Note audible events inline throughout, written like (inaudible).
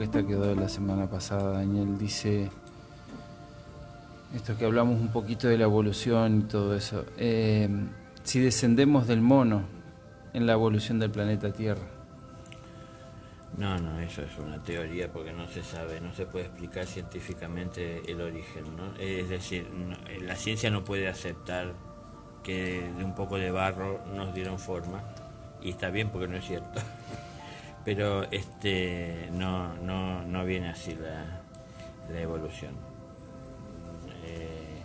que esta quedó la semana pasada, Daniel. Dice, esto que hablamos un poquito de la evolución y todo eso. Eh, si descendemos del mono en la evolución del planeta Tierra. No, no, eso es una teoría porque no se sabe, no se puede explicar científicamente el origen. ¿no? Es decir, la ciencia no puede aceptar que de un poco de barro nos dieron forma y está bien porque no es cierto. (laughs) Pero este no, no, no viene así la, la evolución. Eh,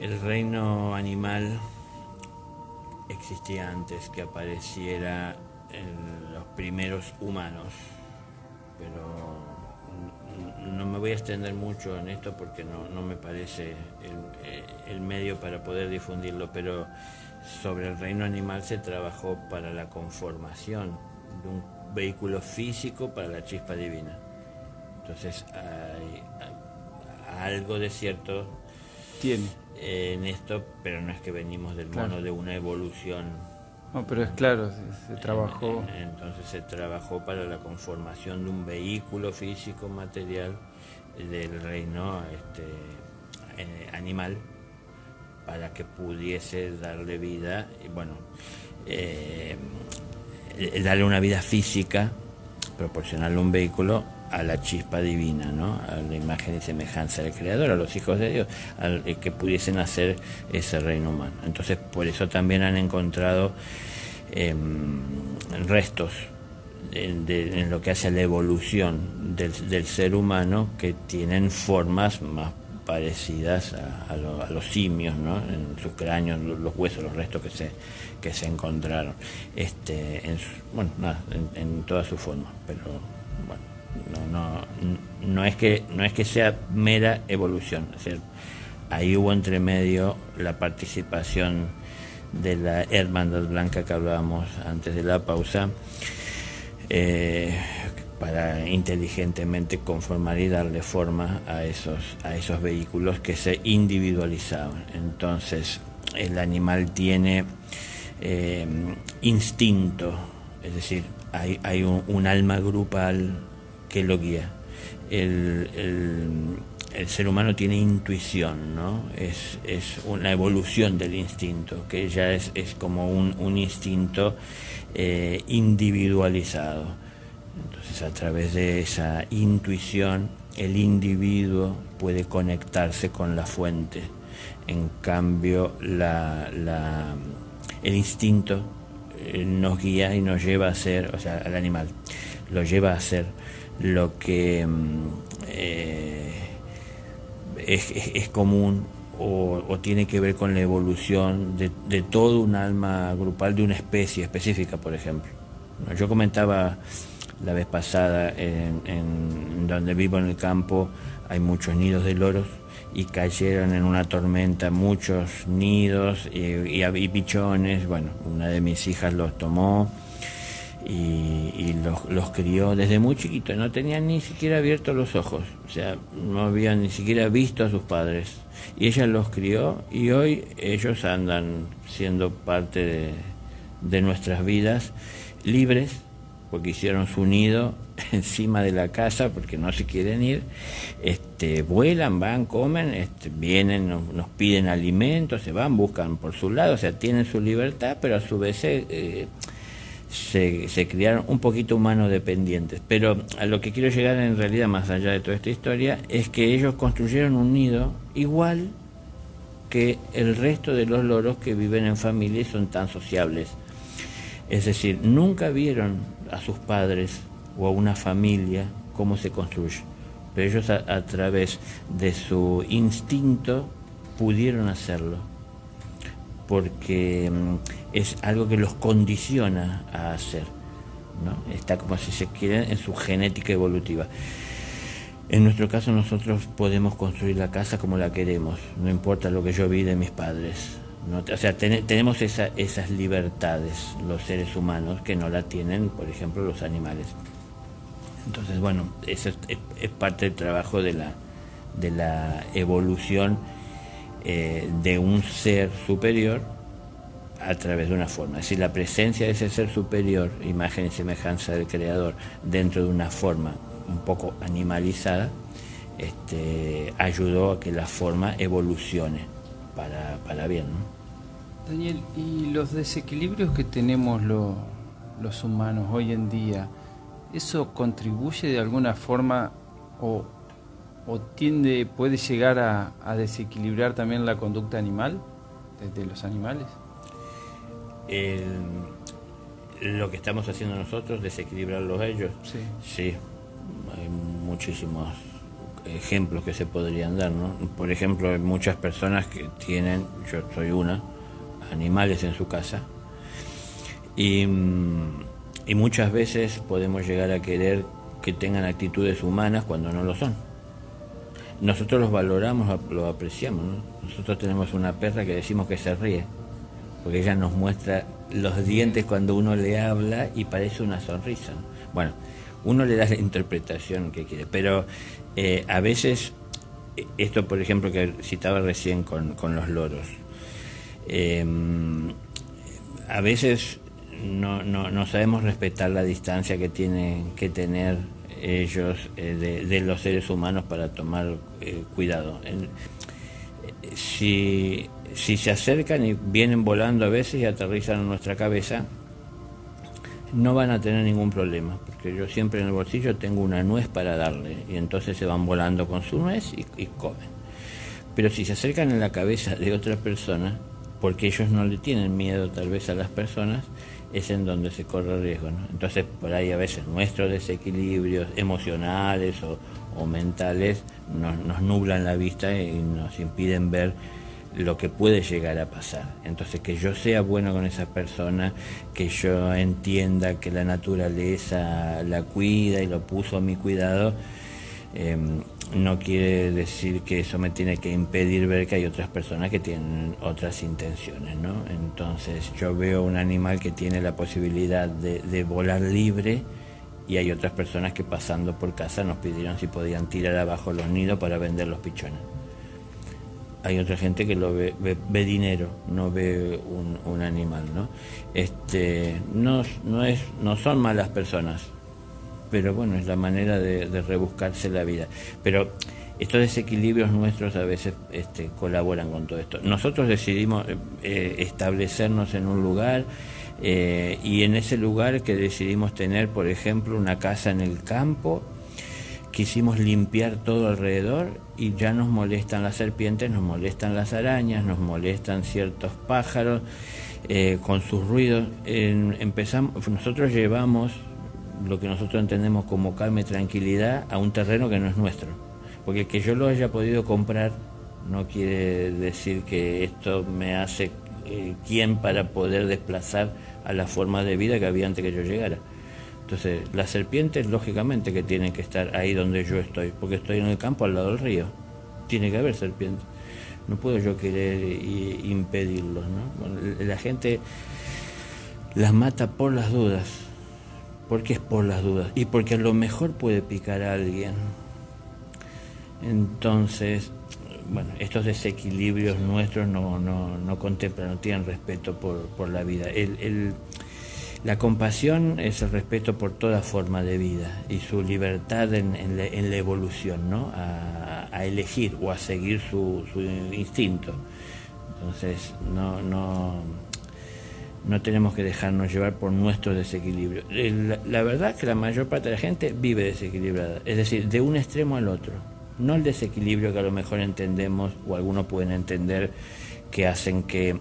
el reino animal existía antes que apareciera en los primeros humanos, pero no me voy a extender mucho en esto porque no, me parece el, el, medio para poder difundirlo, pero sobre el reino animal se trabajó para la conformación de un vehículo físico para la chispa divina. Entonces hay, algo de cierto tiene en esto, pero no es que venimos del mono de una evolución. No, pero es claro, se, trabajó. entonces se trabajó para la conformación de un vehículo físico material del reino este, eh, animal para que pudiese darle vida, y bueno, eh, darle una vida física, proporcionarle un vehículo a la chispa divina, ¿no? a la imagen y semejanza del Creador, a los hijos de Dios, al, eh, que pudiesen hacer ese reino humano. Entonces, por eso también han encontrado em, restos en, lo que hace a la evolución del, ser humano que tienen formas más parecidas a, los simios, ¿no? en sus cráneos, los huesos, los restos que se, que se encontraron, este, en, bueno, nada, en, todas sus formas, pero bueno, no, no, no, es que, no es que sea mera evolución, es ahí hubo entre medio la participación de la hermandad blanca que hablábamos antes de la pausa, eh, para inteligentemente conformar y darle forma a esos, a esos vehículos que se individualizaban. Entonces, el animal tiene eh, instinto, es decir, hay, hay un, alma grupal que lo guía. El, el, ser humano tiene intuición, ¿no? Es, es, una evolución del instinto, que ya es, es como un, un instinto eh, individualizado entonces a través de esa intuición el individuo puede conectarse con la fuente. En cambio el instinto eh, nos guía y nos lleva a hacer, o sea, al animal, lo lleva a hacer lo que mm, eh, es, común o, tiene que ver con la evolución de, de todo un alma grupal de una especie específica, por ejemplo. Yo comentaba la vez pasada en, donde vivo en el campo hay muchos nidos de loros y cayeron en una tormenta muchos nidos y, pichones. Bueno, una de mis hijas los tomó y, los, crió desde muy chiquitos. No tenían ni siquiera abiertos los ojos, o sea, no habían ni siquiera visto a sus padres. Y ella los crió y hoy ellos andan siendo parte de nuestras vidas libres porque hicieron su nido (laughs) encima de la casa porque no se quieren ir, este, vuelan, van, comen, este, vienen, nos, piden alimentos, se van, buscan por su lado, o sea, tienen su libertad, pero a su vez eh, se, se, criaron un poquito humanos dependientes. Pero a lo que quiero llegar en realidad, más allá de toda esta historia, es que ellos construyeron un nido igual que el resto de los loros que viven en familia y son tan sociables. Es decir, nunca vieron a sus padres o a una familia cómo se construye. Pero ellos a, través de su instinto pudieron hacerlo, porque mm, es algo que los condiciona a hacer. ¿no? Está como si se quiere en su genética evolutiva. En nuestro caso nosotros podemos construir la casa como la queremos, no importa lo que yo vi de mis padres. O sea, tenemos esas libertades los seres humanos que no la tienen, por ejemplo, los animales. Entonces, bueno, eso es, parte del trabajo de la, evolución eh, de un ser superior a través de una forma. Decir, la presencia de ese ser superior, imagen y semejanza del creador, dentro de una forma un poco animalizada, este, ayudó a que la forma evolucione para, para bien. Daniel, ¿y los desequilibrios que tenemos los humanos hoy en día, eso contribuye de alguna forma o, tiende, puede llegar a, a desequilibrar también la conducta animal, de los animales? lo que estamos haciendo nosotros, desequilibrarlos ellos. Sí. sí, hay muchísimos ejemplos que se podrían dar, ¿no? Por ejemplo, hay muchas personas que tienen, yo soy una, animales en su casa y, y muchas veces podemos llegar a querer que tengan actitudes humanas cuando no lo son. Nosotros los valoramos, los apreciamos. Nosotros tenemos una perra que decimos que se ríe porque ella nos muestra los dientes cuando uno le habla y parece una sonrisa. Bueno, uno le da la interpretación que quiere, pero eh, a veces, eh, esto por ejemplo que citaba recién con, los loros, eh, a veces no, no, sabemos respetar la distancia que tienen que tener ellos de, los seres humanos para tomar cuidado. si si se acercan y vienen volando a veces y aterrizan en nuestra cabeza, no van a tener ningún problema, porque yo siempre en el bolsillo tengo una nuez para darle, y entonces se van volando con su nuez y, comen. Pero si se acercan en la cabeza de otra persona, porque ellos no le tienen miedo tal vez a las personas, es en donde se corre riesgo. Entonces por ahí a veces nuestros desequilibrios emocionales o, mentales nos, nos nublan la vista y nos impiden ver lo que puede llegar a pasar. Entonces, que yo sea bueno con esa persona, que yo entienda que la naturaleza la cuida y lo puso a mi cuidado, em, no quiere decir que eso me tiene que impedir ver que hay otras personas que tienen otras intenciones, ¿no? Entonces, yo veo un animal que tiene la posibilidad de, de volar libre y hay otras personas que pasando por casa nos pidieron si podían tirar abajo los nidos para vender los pichones hay otra gente que lo ve, ve, dinero, no ve un, animal, ¿no? Este, no, no, es, no son malas personas, pero bueno, es la manera de, rebuscarse la vida. Pero estos desequilibrios nuestros a veces este, colaboran con todo esto. Nosotros decidimos eh, establecernos en un lugar eh, y en ese lugar que decidimos tener, por ejemplo, una casa en el campo, quisimos limpiar todo alrededor y ya nos molestan las serpientes, nos molestan las arañas, nos molestan ciertos pájaros eh, con sus ruidos. empezamos, nosotros llevamos lo que nosotros entendemos como calma y tranquilidad a un terreno que no es nuestro. Porque que yo lo haya podido comprar no quiere decir que esto me hace eh, quien para poder desplazar a la forma de vida que había antes que yo llegara. Entonces, las serpientes, lógicamente, que tienen que estar ahí donde yo estoy, porque estoy en el campo al lado del río. Tiene que haber serpientes. No puedo yo querer impedirlos, ¿no? la gente las mata por las dudas. ¿Por qué es por las dudas? Y porque a lo mejor puede picar a alguien. Entonces, bueno, estos desequilibrios nuestros no, no, no contemplan, no tienen respeto por, por la vida. el la compasión es el respeto por toda forma de vida y su libertad en, la, evolución, ¿no? A, elegir o a seguir su, instinto. Entonces, no, no, no tenemos que dejarnos llevar por nuestro desequilibrio. La, la verdad es que la mayor parte de la gente vive desequilibrada, es decir, de un extremo al otro. No el desequilibrio que a lo mejor entendemos o algunos pueden entender que hacen que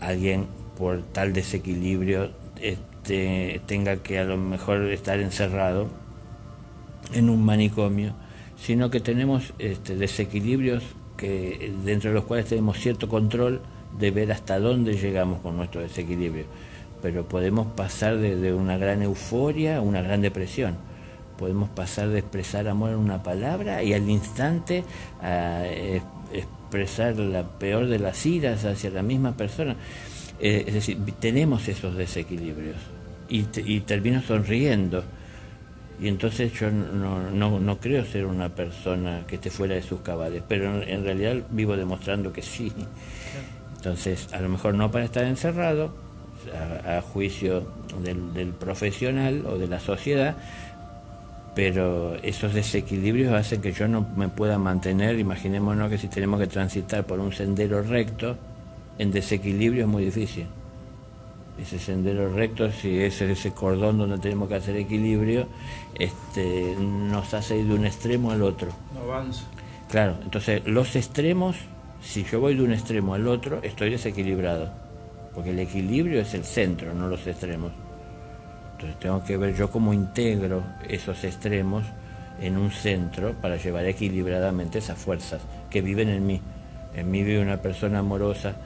alguien por tal desequilibrio este, tenga que a lo mejor estar encerrado en un manicomio, sino que tenemos este, desequilibrios que, dentro de los cuales tenemos cierto control de ver hasta dónde llegamos con nuestro desequilibrio. Pero podemos pasar de, una gran euforia a una gran depresión. Podemos pasar de expresar amor en una palabra y al instante a expresar la peor de las iras hacia la misma persona. Eh, es decir, tenemos esos desequilibrios y, termino sonriendo. Y entonces yo no, no, creo ser una persona que esté fuera de sus cabales, pero en, realidad vivo demostrando que sí. Entonces, a lo mejor no para estar encerrado, a, juicio del, profesional o de la sociedad, pero esos desequilibrios hacen que yo no me pueda mantener, imaginémonos que si tenemos que transitar por un sendero recto, en desequilibrio es muy difícil. Ese sendero recto, si es ese cordón donde tenemos que hacer equilibrio, este, nos hace ir de un extremo al otro. No avanza. Claro, entonces los extremos, si yo voy de un extremo al otro, estoy desequilibrado porque el equilibrio es el centro, no los extremos. Entonces tengo que ver yo cómo integro esos extremos en un centro para llevar equilibradamente esas fuerzas que viven en mí. En mí vive una persona amorosa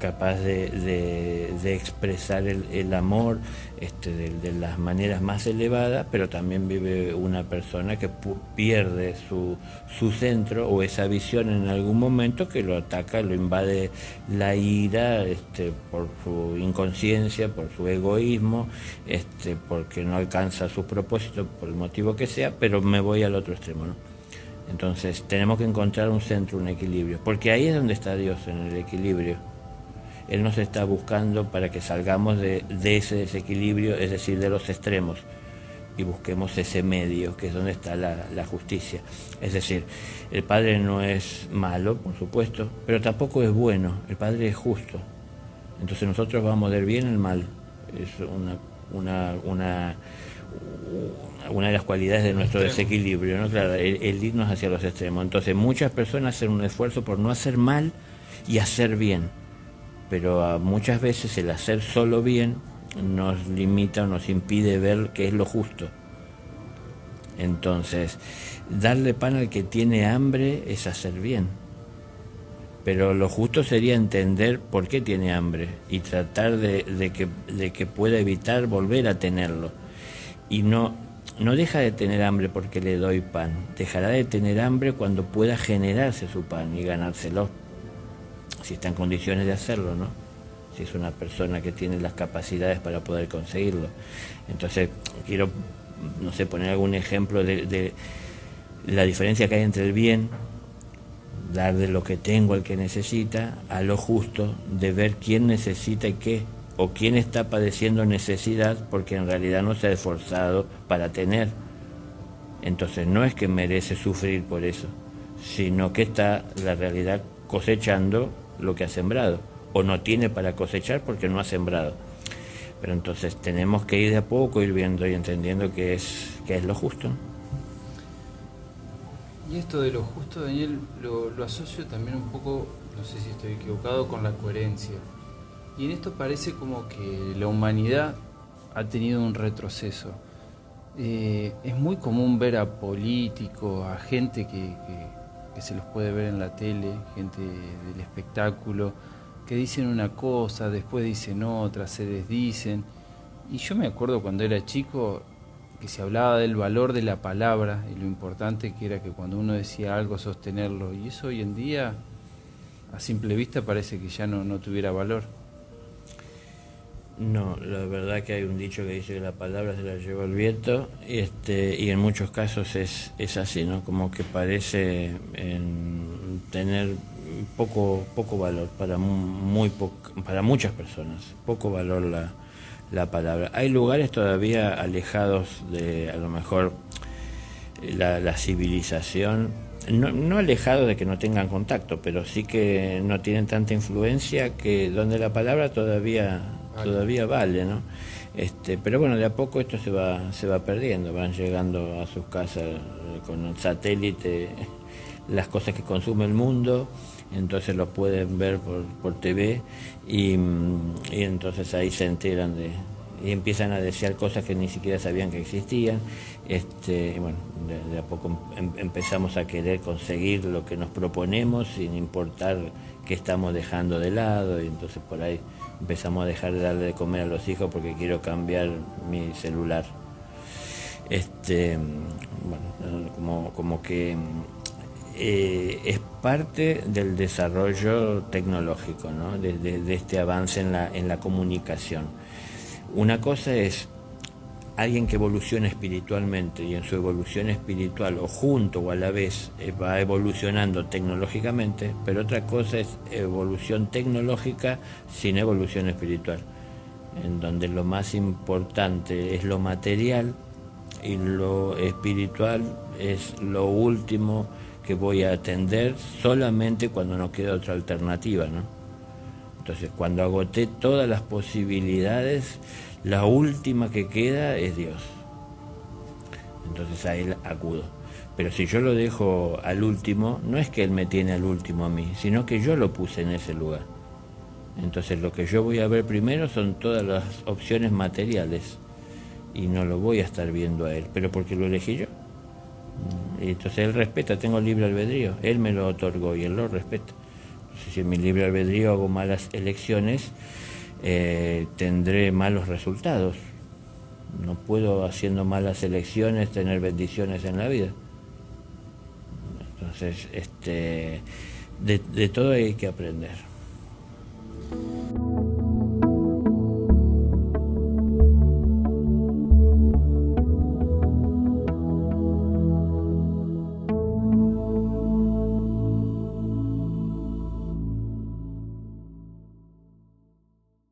capaz de, expresar el, amor este, de, las maneras más elevadas, pero también vive una persona que pierde su, su, centro o esa visión en algún momento que lo ataca, lo invade la ira este, por su inconsciencia, por su egoísmo, este, porque no alcanza su propósito, por el motivo que sea, pero me voy al otro extremo. Entonces tenemos que encontrar un centro, un equilibrio, porque ahí es donde está Dios, en el equilibrio. Él nos está buscando para que salgamos de, ese desequilibrio, es decir, de los extremos, y busquemos ese medio, que es donde está la, justicia. Es decir, el Padre no es malo, por supuesto, pero tampoco es bueno, el Padre es justo. Entonces nosotros vamos del bien al mal. Es una, una, una, una de las cualidades de nuestro desequilibrio, ¿no? Claro, el irnos hacia los extremos. Entonces muchas personas hacen un esfuerzo por no hacer mal y hacer bien pero muchas veces el hacer solo bien nos limita o nos impide ver qué es lo justo. Entonces, darle pan al que tiene hambre es hacer bien. Pero lo justo sería entender por qué tiene hambre y tratar de, que, de que pueda evitar volver a tenerlo. Y no, no deja de tener hambre porque le doy pan, dejará de tener hambre cuando pueda generarse su pan y ganárselo si está en condiciones de hacerlo, ¿no? Si es una persona que tiene las capacidades para poder conseguirlo. Entonces, quiero, no sé, poner algún ejemplo de, la diferencia que hay entre el bien, dar de lo que tengo al que necesita, a lo justo, de ver quién necesita y qué, o quién está padeciendo necesidad porque en realidad no se ha esforzado para tener. Entonces no es que merece sufrir por eso, sino que está la realidad cosechando lo que ha sembrado, o no tiene para cosechar porque no ha sembrado. Pero entonces tenemos que ir de a poco, ir viendo y entendiendo que es, que es lo justo. Y esto de lo justo, Daniel, lo, asocio también un poco, no sé si estoy equivocado, con la coherencia. Y en esto parece como que la humanidad ha tenido un retroceso. Eh, es muy común ver a políticos, a gente que se los puede ver en la tele, gente del espectáculo, que dicen una cosa, después dicen otra, se desdicen. Y yo me acuerdo cuando era chico que se hablaba del valor de la palabra y lo importante que era que cuando uno decía algo sostenerlo. Y eso hoy en día, a simple vista, parece que ya no, no tuviera valor. No, la verdad que hay un dicho que dice que la palabra se la lleva el viento y, este, y en muchos casos es, es así, ¿no? Como que parece tener poco, poco valor para, muy para muchas personas, poco valor la, la palabra. Hay lugares todavía alejados de a lo mejor la, la civilización, no, no alejados de que no tengan contacto, pero sí que no tienen tanta influencia que donde la palabra todavía todavía vale, ¿no? Este, pero bueno, de a poco esto se va, se va perdiendo, van llegando a sus casas eh, con el satélite (laughs) las cosas que consume el mundo, entonces lo pueden ver por, por TV y, mm, y entonces ahí se enteran de, y empiezan a desear cosas que ni siquiera sabían que existían. Este, bueno, de, a poco em, empezamos a querer conseguir lo que nos proponemos sin importar qué estamos dejando de lado y entonces por ahí empezamos a dejar de darle de comer a los hijos porque quiero cambiar mi celular. Este, bueno, como, como que eh, es parte del desarrollo tecnológico, ¿no? de, este avance en la, en la comunicación. Una cosa es alguien que evoluciona espiritualmente y en su evolución espiritual o junto o a la vez eh, va evolucionando tecnológicamente, pero otra cosa es evolución tecnológica sin evolución espiritual, en donde lo más importante es lo material y lo espiritual es lo último que voy a atender solamente cuando no queda otra alternativa, ¿no? Entonces, cuando agoté todas las posibilidades, la última que queda es Dios. Entonces a Él acudo. Pero si yo lo dejo al último, no es que Él me tiene al último a mí, sino que yo lo puse en ese lugar. Entonces lo que yo voy a ver primero son todas las opciones materiales y no lo voy a estar viendo a Él, pero porque lo elegí yo. Y entonces Él respeta, tengo libre albedrío, Él me lo otorgó y Él lo respeta. si en mi libre albedrío hago malas elecciones, eh, tendré malos resultados. No puedo, haciendo malas elecciones, tener bendiciones en la vida. Entonces, este, de, de todo hay que aprender.